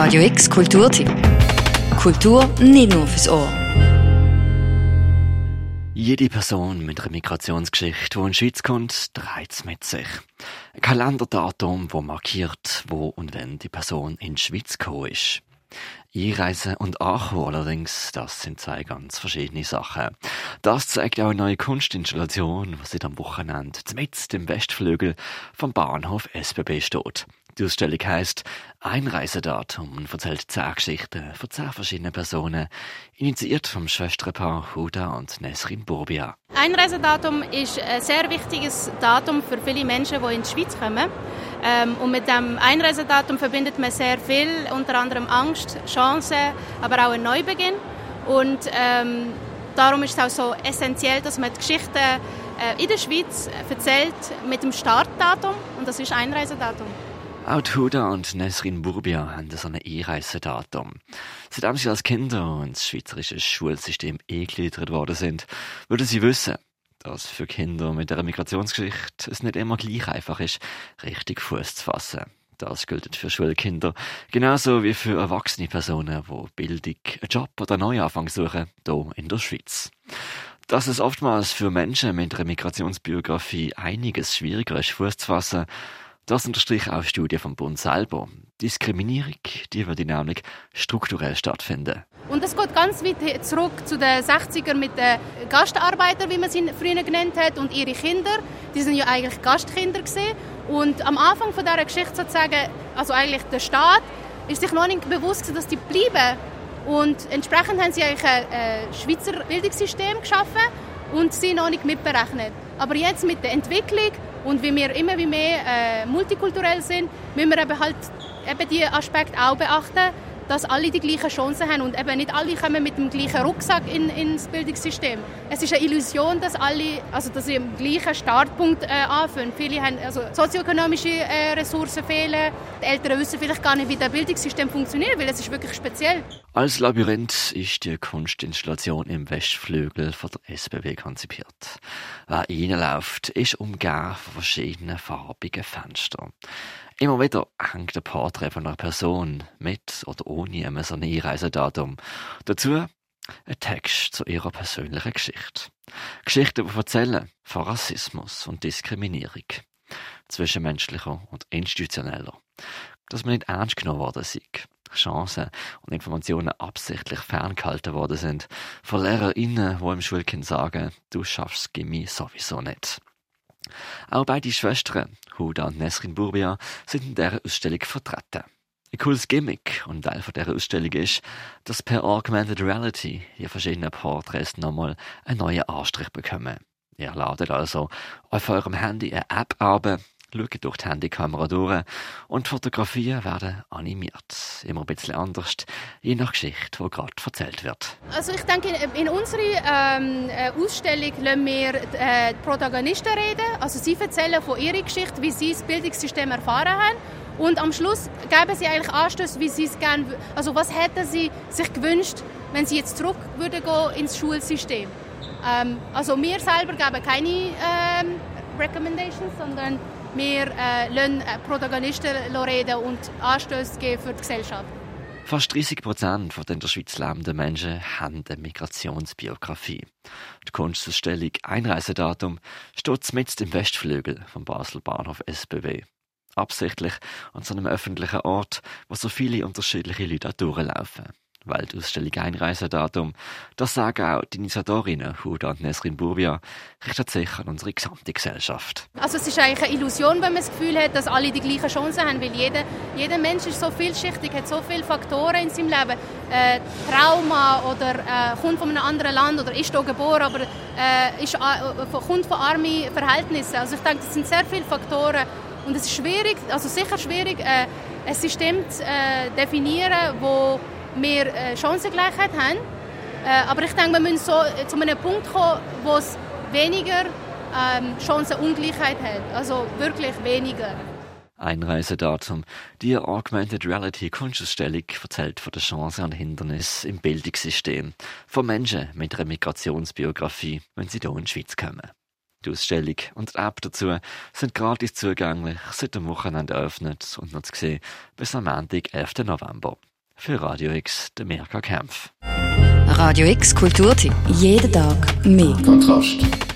Radio X Kulturtipp. Kultur nicht nur fürs Ohr. Jede Person mit einer Migrationsgeschichte, die in die Schweiz kommt, trägt es mit sich. Ein Kalenderdatum, wo markiert, wo und wenn die Person in die Schweiz gekommen ist. Einreisen und Ankommen allerdings, das sind zwei ganz verschiedene Sachen. Das zeigt auch eine neue Kunstinstallation, die seit am Wochenende mitten im Westflügel vom Bahnhof SBB steht. Die Ausstellung heisst Einreisedatum und erzählt zehn Geschichten von zehn verschiedenen Personen, initiiert vom Schwesterpaar Huda und Nesrin Burbia. Einreisedatum ist ein sehr wichtiges Datum für viele Menschen, die in die Schweiz kommen. Ähm, und mit dem Einreisedatum verbindet man sehr viel, unter anderem Angst, Chancen, aber auch einen Neubeginn. Und ähm, darum ist es auch so essentiell, dass man die Geschichten äh, in der Schweiz erzählt mit dem Startdatum und das ist Einreisedatum. Auch Huda und Nesrin Burbia haben so ein Einreisedatum. Seitdem sie als Kinder ins schweizerische Schulsystem eingegliedert worden sind, würden sie wissen, dass für Kinder mit einer Migrationsgeschichte es nicht immer gleich einfach ist, richtig Fuß zu fassen. Das gilt für Schulkinder, genauso wie für erwachsene Personen, die Bildung, einen Job oder einen Neuanfang suchen, hier in der Schweiz. Dass es oftmals für Menschen mit einer Migrationsbiografie einiges schwieriger ist, Fuß zu fassen, das unterstreicht auch Studie vom Bund selber. Diskriminierung, die würde nämlich strukturell stattfinden. Und es geht ganz weit zurück zu den 60er mit den Gastarbeitern, wie man sie früher genannt hat, und ihre Kinder. Die sind ja eigentlich Gastkinder gewesen. Und am Anfang von dieser Geschichte sozusagen, also eigentlich der Staat, ist sich noch nicht bewusst, dass die bleiben. Und entsprechend haben sie eigentlich ein Schweizer Bildungssystem geschaffen und sie noch nicht mitberechnet. Aber jetzt mit der Entwicklung und wie wir immer wie mehr äh, multikulturell sind, müssen wir eben halt eben die Aspekte auch beachten, dass alle die gleichen Chancen haben und eben nicht alle kommen mit dem gleichen Rucksack in, ins Bildungssystem. Es ist eine Illusion, dass alle, also dass sie am gleichen Startpunkt äh, anfangen. Viele haben also sozioökonomische äh, Ressourcen fehlen. Die Eltern wissen vielleicht gar nicht, wie das Bildungssystem funktioniert, weil es ist wirklich speziell. Als Labyrinth ist die Kunstinstallation im Westflügel von der SBW konzipiert. Wer reinläuft, ist umgeben von verschiedenen farbigen Fenstern. Immer wieder hängt ein Porträt von einer Person mit oder ohne einem so Einreisedatum. Dazu ein Text zu ihrer persönlichen Geschichte. Geschichten, die erzählen von Rassismus und Diskriminierung. Zwischenmenschlicher und institutioneller. Dass man nicht ernst genommen worden sei. Chancen und Informationen absichtlich ferngehalten worden sind. Von LehrerInnen, die im Schulkind sagen, du schaffst Gimmi sowieso nicht. Auch beide Schwestern, Huda und Nesrin Burbia, sind in dieser Ausstellung vertreten. Ein cooles Gimmick und Teil von dieser Ausstellung ist, dass per Augmented Reality die verschiedenen Porträts nochmal einen neuen Anstrich bekommen. Ihr ladet also auf eurem Handy eine App ab, schaut durch die Handykamera durch und Fotografien werden animiert. Immer ein bisschen anders, je nach Geschichte, die gerade erzählt wird. Also ich denke, in unserer ähm, äh, Ausstellung lassen wir äh, die Protagonisten reden. Also sie erzählen von ihrer Geschichte, wie sie das Bildungssystem erfahren haben. Und am Schluss geben sie eigentlich Anstöße, wie sie es gerne, also was hätten sie sich gewünscht, wenn sie jetzt zurück würden gehen ins Schulsystem. Ähm, also wir selber geben keine ähm, Recommendations, sondern wir äh, lassen äh, Protagonisten reden und Anstöße geben für die Gesellschaft. Fast 30 Prozent der in der Schweiz lebenden Menschen haben eine Migrationsbiografie. Die Kunstausstellung Einreisedatum steht mitten im Westflügel vom Basel Bahnhof SBW. Absichtlich an so einem öffentlichen Ort, wo so viele unterschiedliche Leute durchlaufen. Weltausstellung Einreisedatum. Das sagen auch die Initiatorinnen Huda und Nesrin Burbia, richtet sich an unsere gesamte Gesellschaft. Also es ist eigentlich eine Illusion, wenn man das Gefühl hat, dass alle die gleichen Chancen haben, weil jeder, jeder Mensch ist so vielschichtig, hat so viele Faktoren in seinem Leben. Äh, Trauma oder äh, kommt von einem anderen Land oder ist hier geboren, aber äh, ist, äh, kommt von armen Verhältnissen. Also ich denke, das sind sehr viele Faktoren und es ist schwierig, also sicher schwierig, äh, ein System zu äh, definieren, wo wir äh, Chancengleichheit haben. Äh, aber ich denke, wir müssen so äh, zu einem Punkt kommen, wo es weniger ähm, Chancenungleichheit hat. Also wirklich weniger. Einreisedatum. Die Augmented Reality Kunstausstellung erzählt von den Chancen und Hindernissen im Bildungssystem von Menschen mit einer Migrationsbiografie, wenn sie hier in die Schweiz kommen. Die Ausstellung und die App dazu sind gratis zugänglich, seit dem Wochenende eröffnet und noch zu sehen bis am Montag, 11. November. Für Radio X, der Mirka Kempf. Radio X Kulturtipp. Jeden Tag mehr. Kontrast.